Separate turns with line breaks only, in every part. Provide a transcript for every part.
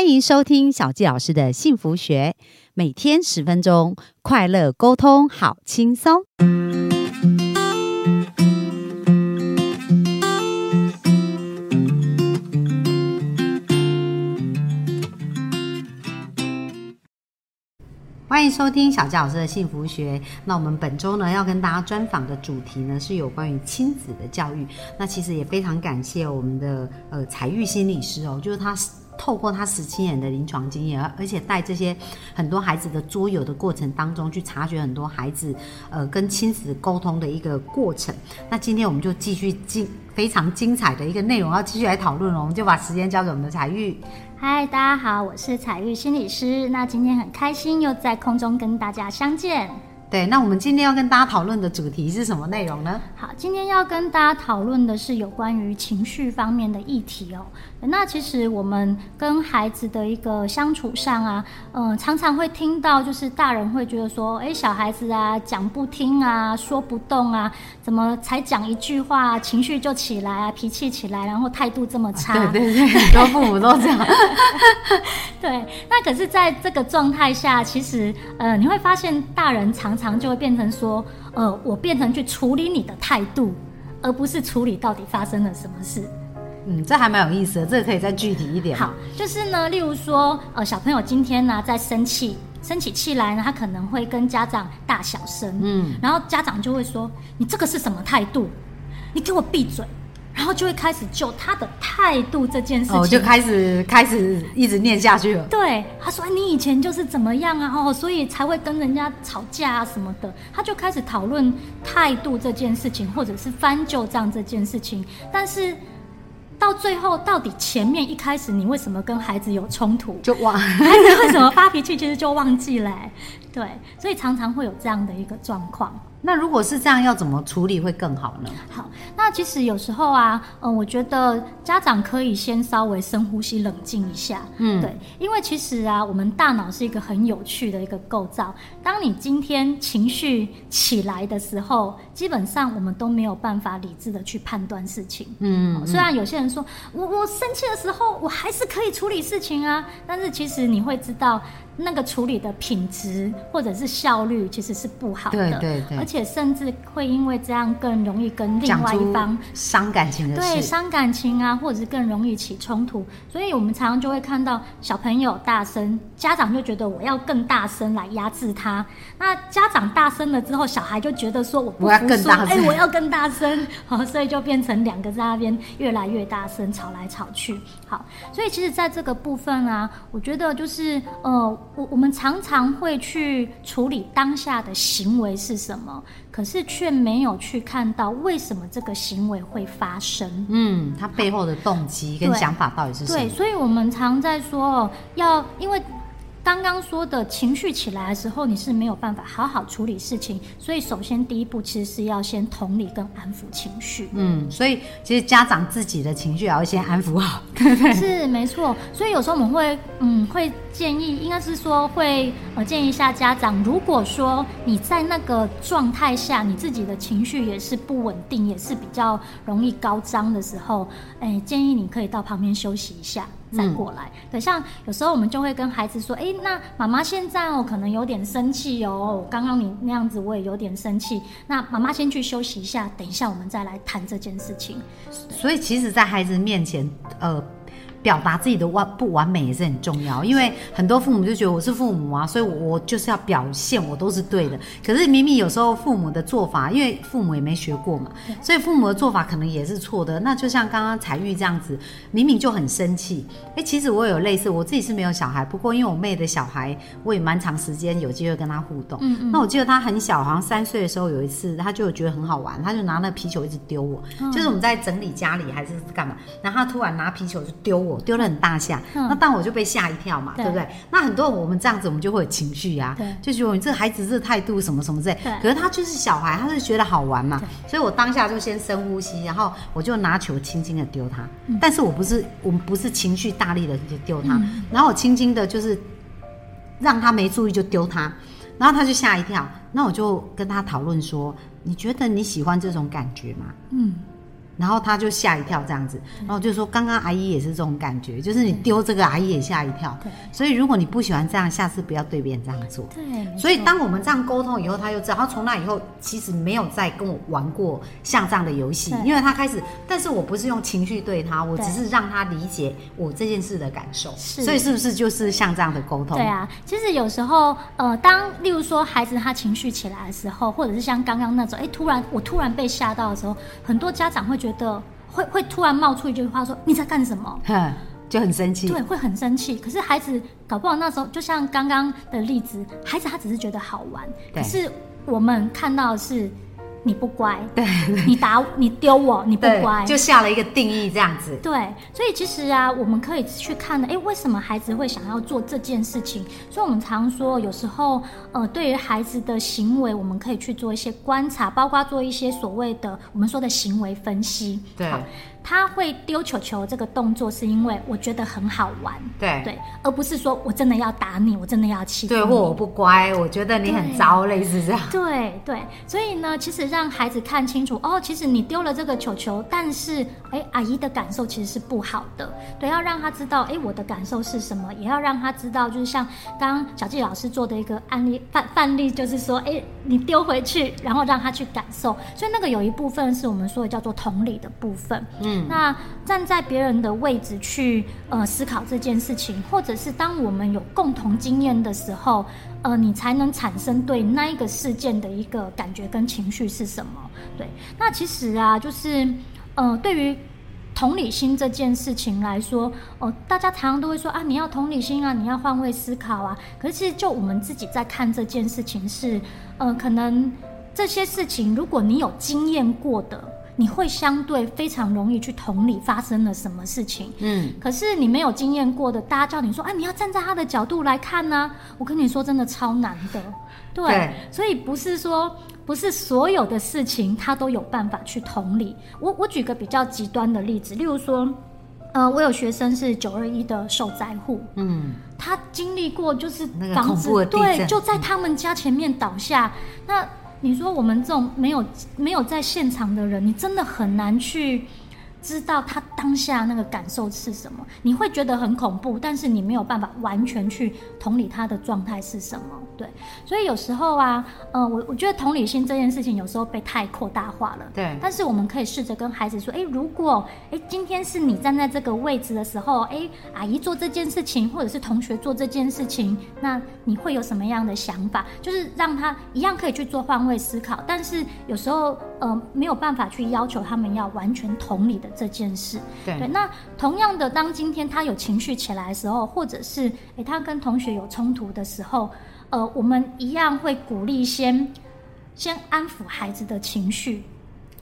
欢迎收听小纪老师的幸福学，每天十分钟，快乐沟通，好轻松。欢迎收听小纪老师的幸福学。那我们本周呢要跟大家专访的主题呢是有关于亲子的教育。那其实也非常感谢我们的呃彩玉心理师哦，就是他透过他十七年的临床经验，而而且带这些很多孩子的桌游的过程当中，去察觉很多孩子呃跟亲子沟通的一个过程。那今天我们就继续精非常精彩的一个内容要继续来讨论了，我们就把时间交给我们的彩玉。
嗨，大家好，我是彩玉心理师。那今天很开心又在空中跟大家相见。
对，那我们今天要跟大家讨论的主题是什么内容呢？
好，今天要跟大家讨论的是有关于情绪方面的议题哦。那其实我们跟孩子的一个相处上啊，嗯，常常会听到，就是大人会觉得说，哎，小孩子啊，讲不听啊，说不动啊，怎么才讲一句话，情绪就起来啊，脾气起来，然后态度这么 差？
对对对，很多父母都这样。
对，那可是在这个状态下，其实呃，你会发现大人常常就会变成说，呃，我变成去处理你的态度，而不是处理到底发生了什么事。
嗯，这还蛮有意思的，这个可以再具体一点。
好，就是呢，例如说，呃，小朋友今天呢在生气，生起气来呢，他可能会跟家长大小声，嗯，然后家长就会说：“你这个是什么态度？你给我闭嘴！”就会开始就他的态度这件事情，
哦，就开始开始一直念下去了。
对，他说：“你以前就是怎么样啊？哦，所以才会跟人家吵架啊什么的。”他就开始讨论态度这件事情，或者是翻旧账这件事情，但是。到最后，到底前面一开始你为什么跟孩子有冲突？
就忘
孩子为什么发脾气，其实就忘记了。对，所以常常会有这样的一个状况。
那如果是这样，要怎么处理会更好呢？
好，那其实有时候啊，嗯，我觉得家长可以先稍微深呼吸，冷静一下。嗯，对，因为其实啊，我们大脑是一个很有趣的一个构造。当你今天情绪起来的时候，基本上我们都没有办法理智的去判断事情。嗯，虽然有些人说我我生气的时候，我还是可以处理事情啊，但是其实你会知道。那个处理的品质或者是效率其实是不好的，
对对对，
而且甚至会因为这样更容易跟另外一方
伤感情的
对伤感情啊，或者是更容易起冲突。所以我们常常就会看到小朋友大声，家长就觉得我要更大声来压制他。那家长大声了之后，小孩就觉得说我不服输，哎，我要更大声，好，所以就变成两个在那边越来越大声吵来吵去。好，所以其实在这个部分啊，我觉得就是呃。我我们常常会去处理当下的行为是什么，可是却没有去看到为什么这个行为会发生。
嗯，它背后的动机跟想法到底是什么？
对，所以我们常在说，要因为。刚刚说的情绪起来的时候，你是没有办法好好处理事情，所以首先第一步其实是要先同理跟安抚情绪。
嗯，所以其实家长自己的情绪也要先安抚好，
对对？是没错。所以有时候我们会，嗯，会建议，应该是说会呃建议一下家长，如果说你在那个状态下，你自己的情绪也是不稳定，也是比较容易高涨的时候，哎，建议你可以到旁边休息一下。再过来，对，像有时候我们就会跟孩子说：“哎，那妈妈现在哦，可能有点生气哦，刚刚你那样子我也有点生气，那妈妈先去休息一下，等一下我们再来谈这件事情。”
所以，其实，在孩子面前，呃。表达自己的完不完美也是很重要，因为很多父母就觉得我是父母啊，所以我就是要表现我都是对的。可是明明有时候父母的做法，因为父母也没学过嘛，所以父母的做法可能也是错的。那就像刚刚彩玉这样子，明明就很生气。哎，其实我有类似，我自己是没有小孩，不过因为我妹的小孩，我也蛮长时间有机会跟他互动。嗯嗯。那我记得他很小，好像三岁的时候有一次，他就觉得很好玩，他就拿那皮球一直丢我，就是我们在整理家里还是干嘛，然后他突然拿皮球就丢我。我丢了很大下，那但我就被吓一跳嘛，对不对？那很多我们这样子，我们就会有情绪呀，就觉得你这个孩子这态度什么什么之类。可是他就是小孩，他是觉得好玩嘛，所以我当下就先深呼吸，然后我就拿球轻轻的丢他。但是我不是，我们不是情绪大力的去丢他，然后我轻轻的，就是让他没注意就丢他，然后他就吓一跳。那我就跟他讨论说：“你觉得你喜欢这种感觉吗？”嗯。然后他就吓一跳这样子，然后就说刚刚阿姨也是这种感觉，就是你丢这个阿姨也吓一跳。
对。
所以如果你不喜欢这样，下次不要对别人这样做。
对，
所以
错
当我们这样沟通以后，他就知道，他从那以后其实没有再跟我玩过像这样的游戏，因为他开始，但是我不是用情绪对他，我只是让他理解我这件事的感受，
是。
所以是不是就是像这样的沟通？
对啊，其实有时候，呃，当例如说孩子他情绪起来的时候，或者是像刚刚那种，哎，突然我突然被吓到的时候，很多家长会觉得会会突然冒出一句话说你在干什么？
哼，就很生气。
对，会很生气。可是孩子搞不好那时候，就像刚刚的例子，孩子他只是觉得好玩，可是我们看到的是你不乖，
对
你打你丢我，你不乖，
就下了一个定义这样子。
对，所以其实啊，我们可以去看的，哎，为什么孩子会想要做这件事情？所以我们常说，有时候，呃，对于孩子的行为，我们可以去做一些观察，包括做一些所谓的我们说的行为分析。
对
好他会丢球球这个动作，是因为我觉得很好玩，
对
对，而不是说我真的要打你，我真的要欺负
对，
你。
或我不乖，我觉得你很糟，类似这样。
对对，所以呢，其实让孩子看清楚哦，其实你丢了这个球球，但是哎，阿姨的感受其实是不好的。对，要让他知道，哎，我的感受是什么，也要让他知道，就是像刚刚小纪老师做的一个案例范范例，就是说，哎，你丢回去，然后让他去感受。所以那个有一部分是我们说的叫做同理的部分。
嗯，
那站在别人的位置去呃思考这件事情，或者是当我们有共同经验的时候，呃，你才能产生对那一个事件的一个感觉跟情绪是什么。对，那其实啊，就是呃，对于同理心这件事情来说，哦、大家常常都会说啊，你要同理心啊，你要换位思考啊。可是就我们自己在看这件事情是，呃，可能这些事情，如果你有经验过的，你会相对非常容易去同理发生了什么事情。
嗯，
可是你没有经验过的，大家叫你说，哎，你要站在他的角度来看呢、我跟你说，真的超难的。对，
对
所以不是说不是所有的事情他都有办法去同理。我我举个比较极端的例子，例如说，呃，我有学生是九二一的受灾户，
嗯，
他经历过就是
那个
房子对就在他们家前面倒下。那你说我们这种没有没有在现场的人，你真的很难去知道他当下那个感受是什么。你会觉得很恐怖，但是你没有办法完全去同理他的状态是什么。对，所以有时候啊，呃，我我觉得同理心这件事情有时候被太扩大化了。
对
但是我们可以试着跟孩子说，诶，如果诶今天是你站在这个位置的时候，诶，阿姨做这件事情，或者是同学做这件事情，那你会有什么样的想法？就是让他一样可以去做换位思考，但是有时候呃没有办法去要求他们要完全同理的这件事。对，
对，
那同样的，当今天他有情绪起来的时候，或者是诶他跟同学有冲突的时候，呃，我们一样会鼓励先先安抚孩子的情绪，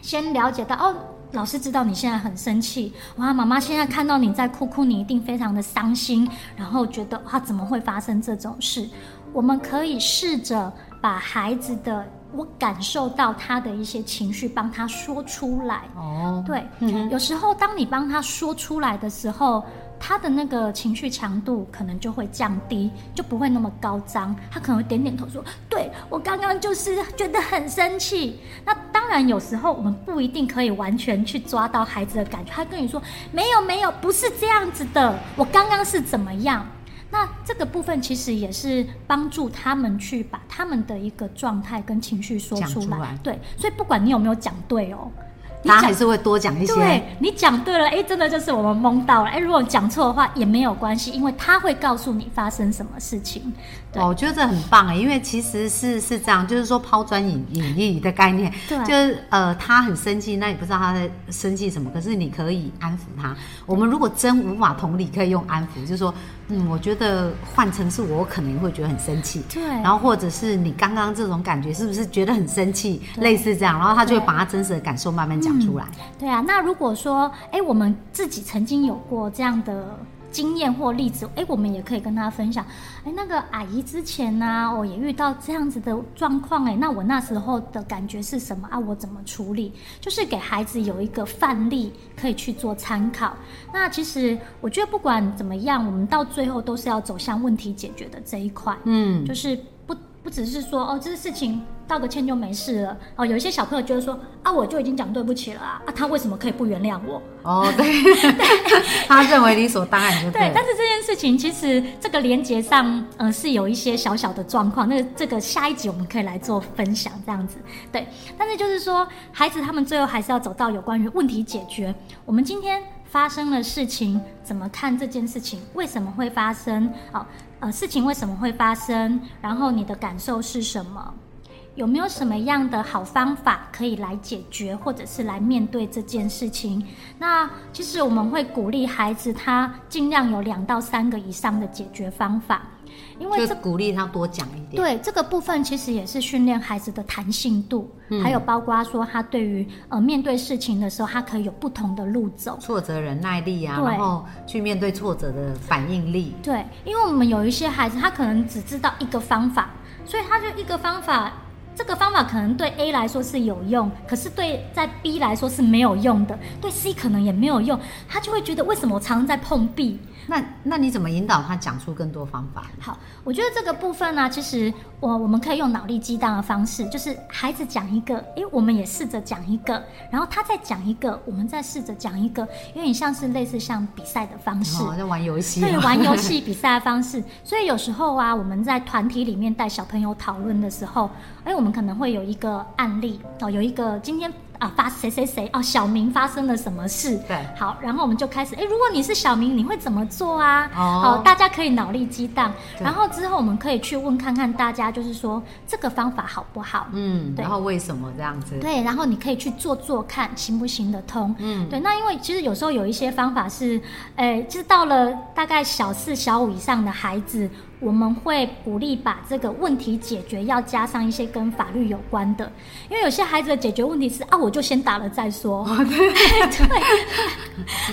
先了解到哦。老师知道你现在很生气，哇！妈妈现在看到你在哭哭，你一定非常的伤心，然后觉得哇，怎么会发生这种事？我们可以试着把孩子的我感受到他的一些情绪，帮他说出来。
哦，
对，
嗯
有时候当你帮他说出来的时候，他的那个情绪强度可能就会降低，就不会那么高涨。他可能会点点头说：“对我刚刚就是觉得很生气。”那当然，有时候我们不一定可以完全去抓到孩子的感觉。他跟你说：“没有，没有，不是这样子的，我刚刚是怎么样。”那这个部分其实也是帮助他们去把他们的一个状态跟情绪说出来。
出来
对，所以不管你有没有讲对哦，你
大家还是会多讲一些。
对你讲对了，哎，真的就是我们蒙到了。哎，如果讲错的话也没有关系，因为他会告诉你发生什么事情。
我觉得这很棒哎，因为其实是是这样，就是说抛砖引引玉的概念，
对
就是呃，他很生气，那也不知道他在生气什么，可是你可以安抚他。我们如果真无法同理，可以用安抚，就是说，嗯，我觉得换成是我，我可能会觉得很生气。
对
然后或者是你刚刚这种感觉，是不是觉得很生气？
对
类似这样，然后他就会把他真实的感受慢慢讲出来。
对啊，那如果说，哎，我们自己曾经有过这样的经验或例子，哎，我们也可以跟他分享。哎，那个阿姨之前呢、我也遇到这样子的状况，哎，那我那时候的感觉是什么啊？我怎么处理？就是给孩子有一个范例可以去做参考。那其实我觉得不管怎么样，我们到最后都是要走向问题解决的这一块。
嗯，
就是不不只是说哦，这个事情道个歉就没事了。哦，有一些小朋友觉得说啊，我就已经讲对不起了啊，啊，他为什么可以不原谅我？
哦，对，他认为理所当然就
对。但是这件事情其实这个连接上，呃，是有一些小小的状况。那这个下一集我们可以来做分享，这样子。对，但是就是说，孩子他们最后还是要走到有关于问题解决。我们今天发生了事情，怎么看这件事情？为什么会发生？哦，呃，事情为什么会发生？然后你的感受是什么？有没有什么样的好方法可以来解决，或者是来面对这件事情？那其实我们会鼓励孩子，他尽量有两到三个以上的解决方法，
因为这鼓励他多讲一点。
对这个部分，其实也是训练孩子的弹性度，还有包括说他对于呃面对事情的时候，他可以有不同的路走，
挫折忍耐力啊，然后去面对挫折的反应力。
对，因为我们有一些孩子，他可能只知道一个方法，所以他就一个方法。这个方法可能对 A 来说是有用，可是对在 B 来说是没有用的，对 C 可能也没有用，他就会觉得为什么我常常在碰壁？
那那你怎么引导他讲出更多方法？
好，我觉得这个部分呢，其实我我们可以用脑力激荡的方式，就是孩子讲一个，诶，我们也试着讲一个，然后他再讲一个，我们再试着讲一个，有点像是类似像比赛的方式，
在玩游戏，
对，玩游戏比赛的方式。所以有时候啊，我们在团体里面带小朋友讨论的时候，哎，我们可能会有一个案例哦，有一个今天。啊，发谁谁谁哦，小明发生了什么事？
对，
好，然后我们就开始，哎，如果你是小明，你会怎么做啊？哦，大家可以脑力激荡，然后之后我们可以去问看看大家，就是说这个方法好不好？
嗯，然后为什么这样子？
对，然后你可以去做做看，行不行得通？嗯，对，那因为其实有时候有一些方法是，哎，就是到了大概小四、小五以上的孩子。我们会鼓励把这个问题解决要加上一些跟法律有关的，因为有些孩子的解决问题是啊，我就先打了再说。对，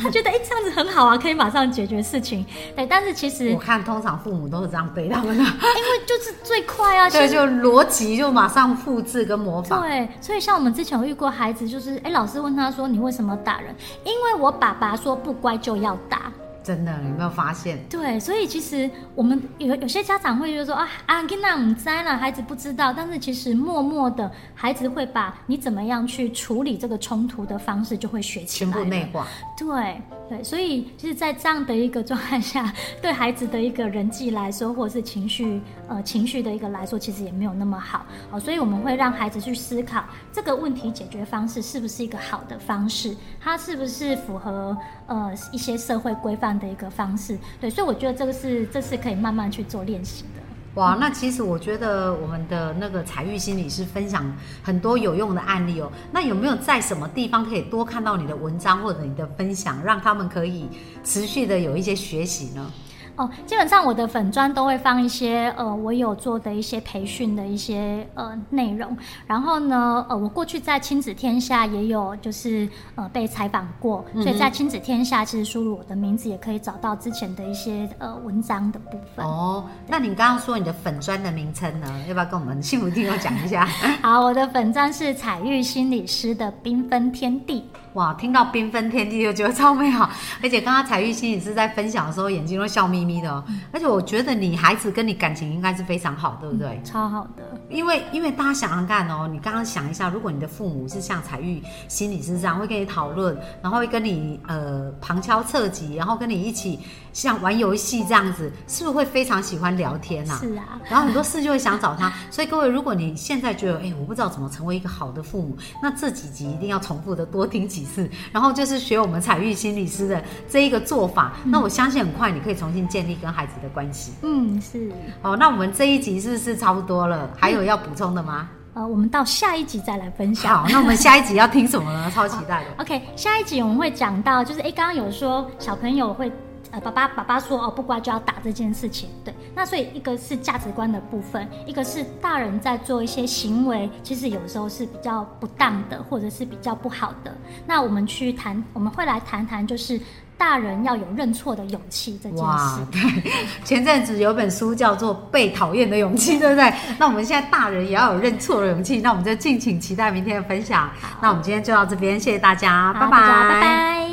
他觉得哎这样子很好啊，可以马上解决事情。对，但是其实
我看通常父母都是这样对他们的，因
为就是最快啊，
对，就逻辑就马上复制跟模仿。
对，所以像我们之前有遇过孩子，就是哎老师问他说你为什么打人？因为我爸爸说不乖就要打。
真的，有没有发现？
对，所以其实我们有有些家长会觉得说啊啊，跟那唔栽了，孩子不知道。但是其实默默的，孩子会把你怎么样去处理这个冲突的方式就会学起
来，全部内化。
对对，所以其实，在这样的一个状态下，对孩子的一个人际来说，或者是情绪呃情绪的一个来说，其实也没有那么好哦。所以我们会让孩子去思考这个问题解决方式是不是一个好的方式，它是不是符合呃一些社会规范。的一个方式，对，所以我觉得这个是这是可以慢慢去做练习的。
哇，那其实我觉得我们的那个彩玉心理是分享很多有用的案例哦。那有没有在什么地方可以多看到你的文章或者你的分享，让他们可以持续的有一些学习呢？
哦，基本上我的粉砖都会放一些呃，我有做的一些培训的一些呃内容。然后呢，呃，我过去在亲子天下也有就是呃被采访过，所以在亲子天下其实输入我的名字也可以找到之前的一些呃文章的部分。
哦，那你刚刚说你的粉砖的名称呢？要不要跟我们幸福听众讲一下？
好，我的粉砖是彩玉心理师的缤纷天地。
哇，听到缤纷天地就觉得超美好，而且刚刚彩玉心理师在分享的时候，眼睛都笑眯眯的哦。而且我觉得你孩子跟你感情应该是非常好，对不对？
超好的。
因为因为大家想想看哦，你刚刚想一下，如果你的父母是像彩玉心理师这样，会跟你讨论，然后会跟你呃旁敲侧击，然后跟你一起像玩游戏这样子，是不是会非常喜欢聊天呐？
是啊。
然后很多事就会想找他。所以各位，如果你现在觉得哎，我不知道怎么成为一个好的父母，那这几集一定要重复的多听几。次，然后就是学我们彩玉心理师的这一个做法，那我相信很快你可以重新建立跟孩子的关系。
嗯，是。
好，那我们这一集是不是差不多了？还有要补充的吗？
呃，我们到下一集再来分享。
好，那我们下一集要听什么呢？超期待的。
OK，下一集我们会讲到，就是哎，刚刚有说小朋友会。呃，爸爸爸爸说哦，不乖就要打这件事情，对。那所以一个是价值观的部分，一个是大人在做一些行为，其实有时候是比较不当的，或者是比较不好的。那我们去谈，我们会来谈谈，就是大人要有认错的勇气这件事。
对。前阵子有本书叫做《被讨厌的勇气》，对不对？那我们现在大人也要有认错的勇气。那我们就敬请期待明天的分享。那我们今天就到这边，谢谢大家，拜拜，
拜拜。